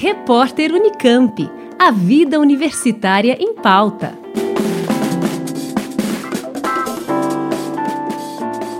Repórter Unicamp. A vida universitária em pauta.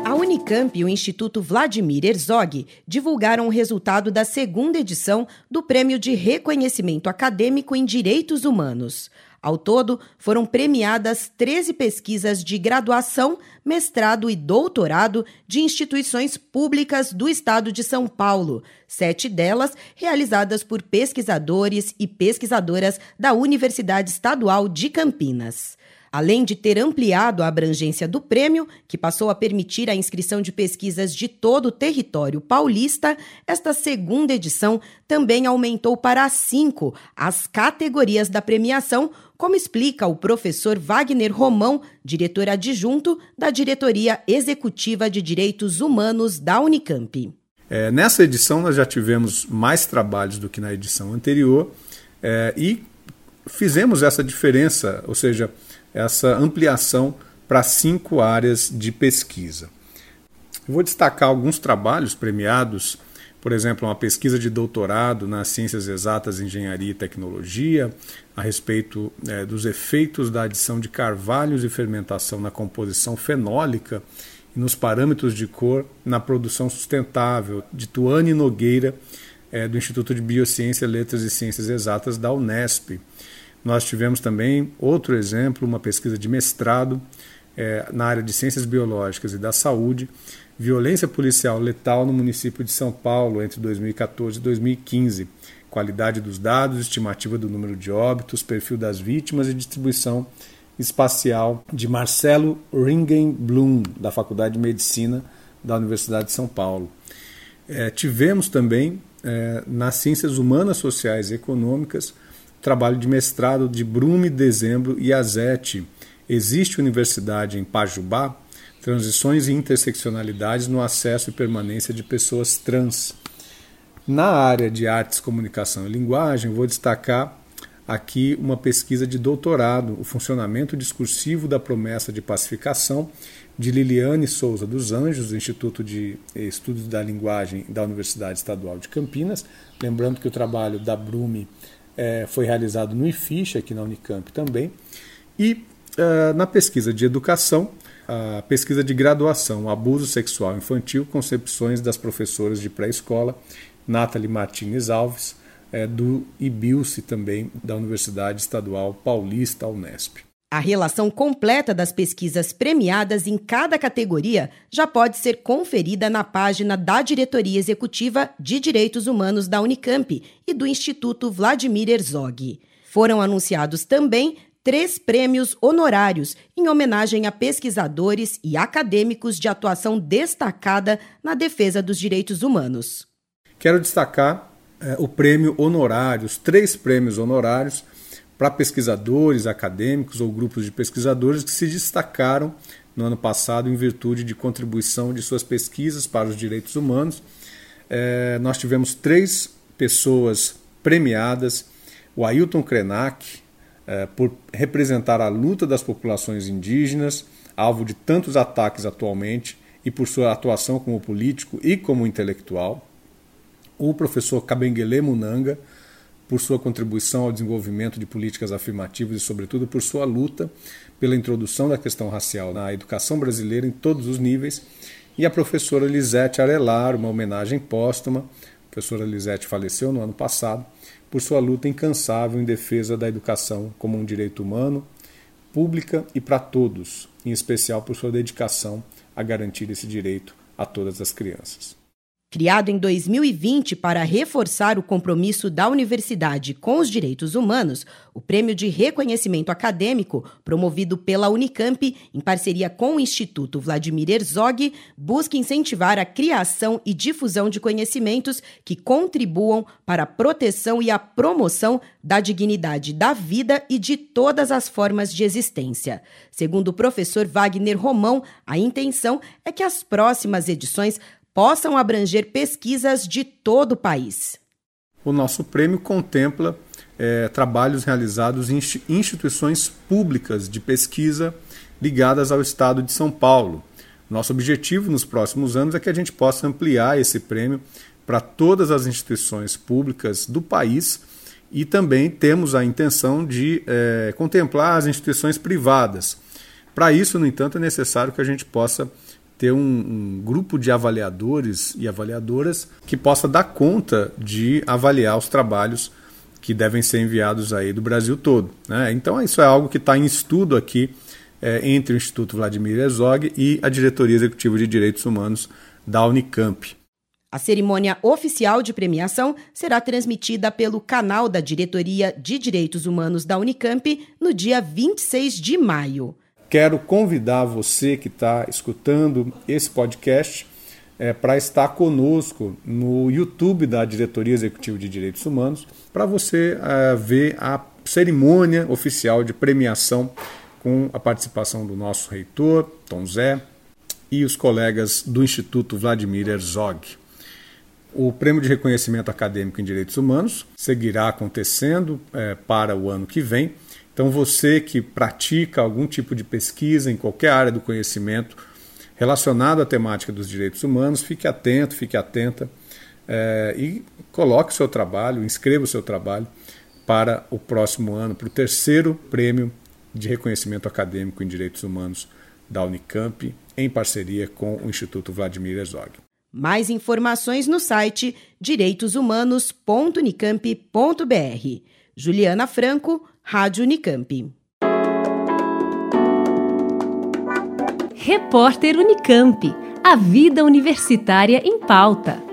A Unicamp e o Instituto Vladimir Herzog divulgaram o resultado da segunda edição do Prêmio de Reconhecimento Acadêmico em Direitos Humanos. Ao todo, foram premiadas 13 pesquisas de graduação, mestrado e doutorado de instituições públicas do estado de São Paulo, sete delas realizadas por pesquisadores e pesquisadoras da Universidade Estadual de Campinas. Além de ter ampliado a abrangência do prêmio, que passou a permitir a inscrição de pesquisas de todo o território paulista, esta segunda edição também aumentou para cinco as categorias da premiação, como explica o professor Wagner Romão, diretor adjunto da Diretoria Executiva de Direitos Humanos da Unicamp. É, nessa edição, nós já tivemos mais trabalhos do que na edição anterior é, e fizemos essa diferença, ou seja, essa ampliação para cinco áreas de pesquisa. Eu vou destacar alguns trabalhos premiados, por exemplo, uma pesquisa de doutorado nas ciências exatas, engenharia e tecnologia, a respeito é, dos efeitos da adição de carvalhos e fermentação na composição fenólica e nos parâmetros de cor na produção sustentável, de Tuane Nogueira, é, do Instituto de Biociência, Letras e Ciências Exatas da Unesp. Nós tivemos também outro exemplo, uma pesquisa de mestrado é, na área de ciências biológicas e da saúde, violência policial letal no município de São Paulo entre 2014 e 2015, qualidade dos dados, estimativa do número de óbitos, perfil das vítimas e distribuição espacial de Marcelo Ringen-Blum, da Faculdade de Medicina da Universidade de São Paulo. É, tivemos também, é, nas ciências humanas, sociais e econômicas, trabalho de mestrado de Brume Dezembro e Azete. Existe universidade em Pajubá? Transições e interseccionalidades no acesso e permanência de pessoas trans. Na área de artes, comunicação e linguagem, vou destacar aqui uma pesquisa de doutorado, o funcionamento discursivo da promessa de pacificação, de Liliane Souza dos Anjos, do Instituto de Estudos da Linguagem da Universidade Estadual de Campinas. Lembrando que o trabalho da Brume é, foi realizado no IFISH, aqui na Unicamp também. E uh, na pesquisa de educação, a pesquisa de graduação, abuso sexual infantil, concepções das professoras de pré-escola, Nathalie Martins Alves, é, do IBILSE também, da Universidade Estadual Paulista, Unesp. A relação completa das pesquisas premiadas em cada categoria já pode ser conferida na página da Diretoria Executiva de Direitos Humanos da Unicamp e do Instituto Vladimir Herzog. Foram anunciados também três prêmios honorários em homenagem a pesquisadores e acadêmicos de atuação destacada na defesa dos direitos humanos. Quero destacar é, o prêmio honorário, os três prêmios honorários para pesquisadores, acadêmicos ou grupos de pesquisadores que se destacaram no ano passado em virtude de contribuição de suas pesquisas para os direitos humanos. É, nós tivemos três pessoas premiadas: o Ailton Krenak, é, por representar a luta das populações indígenas, alvo de tantos ataques atualmente, e por sua atuação como político e como intelectual. O professor Kabengele Munanga, por sua contribuição ao desenvolvimento de políticas afirmativas e, sobretudo, por sua luta pela introdução da questão racial na educação brasileira em todos os níveis, e a professora Lisete Arelar, uma homenagem póstuma. A professora Lisete faleceu no ano passado por sua luta incansável em defesa da educação como um direito humano, pública e para todos, em especial por sua dedicação a garantir esse direito a todas as crianças. Criado em 2020 para reforçar o compromisso da universidade com os direitos humanos, o Prêmio de Reconhecimento Acadêmico, promovido pela Unicamp em parceria com o Instituto Vladimir Herzog, busca incentivar a criação e difusão de conhecimentos que contribuam para a proteção e a promoção da dignidade da vida e de todas as formas de existência. Segundo o professor Wagner Romão, a intenção é que as próximas edições possam abranger pesquisas de todo o país. O nosso prêmio contempla é, trabalhos realizados em instituições públicas de pesquisa ligadas ao Estado de São Paulo. Nosso objetivo nos próximos anos é que a gente possa ampliar esse prêmio para todas as instituições públicas do país e também temos a intenção de é, contemplar as instituições privadas. Para isso, no entanto, é necessário que a gente possa ter um, um, grupo de avaliadores e avaliadoras que possa dar conta de avaliar os trabalhos que devem ser enviados aí do Brasil todo. Né? Então, isso é algo que está em estudo aqui é, entre o Instituto Vladimir Herzog e a Diretoria Executiva de Direitos Humanos da Unicamp. A cerimônia oficial de premiação será transmitida pelo canal da Diretoria de Direitos Humanos da Unicamp no dia 26 de maio. Quero convidar você que está escutando esse podcast é, para estar conosco no YouTube da Diretoria Executiva de Direitos Humanos, para você é, ver a cerimônia oficial de premiação com a participação do nosso reitor, Tom Zé, e os colegas do Instituto Vladimir Herzog. O Prêmio de Reconhecimento Acadêmico em Direitos Humanos seguirá acontecendo é, para o ano que vem. Então, você que pratica algum tipo de pesquisa em qualquer área do conhecimento relacionado à temática dos direitos humanos, fique atento, fique atenta é, e coloque o seu trabalho, inscreva o seu trabalho para o próximo ano, para o terceiro Prêmio de Reconhecimento Acadêmico em Direitos Humanos da Unicamp, em parceria com o Instituto Vladimir Herzog. Mais informações no site direitoshumanos.unicamp.br. Juliana Franco, Rádio Unicamp. Repórter Unicamp. A vida universitária em pauta.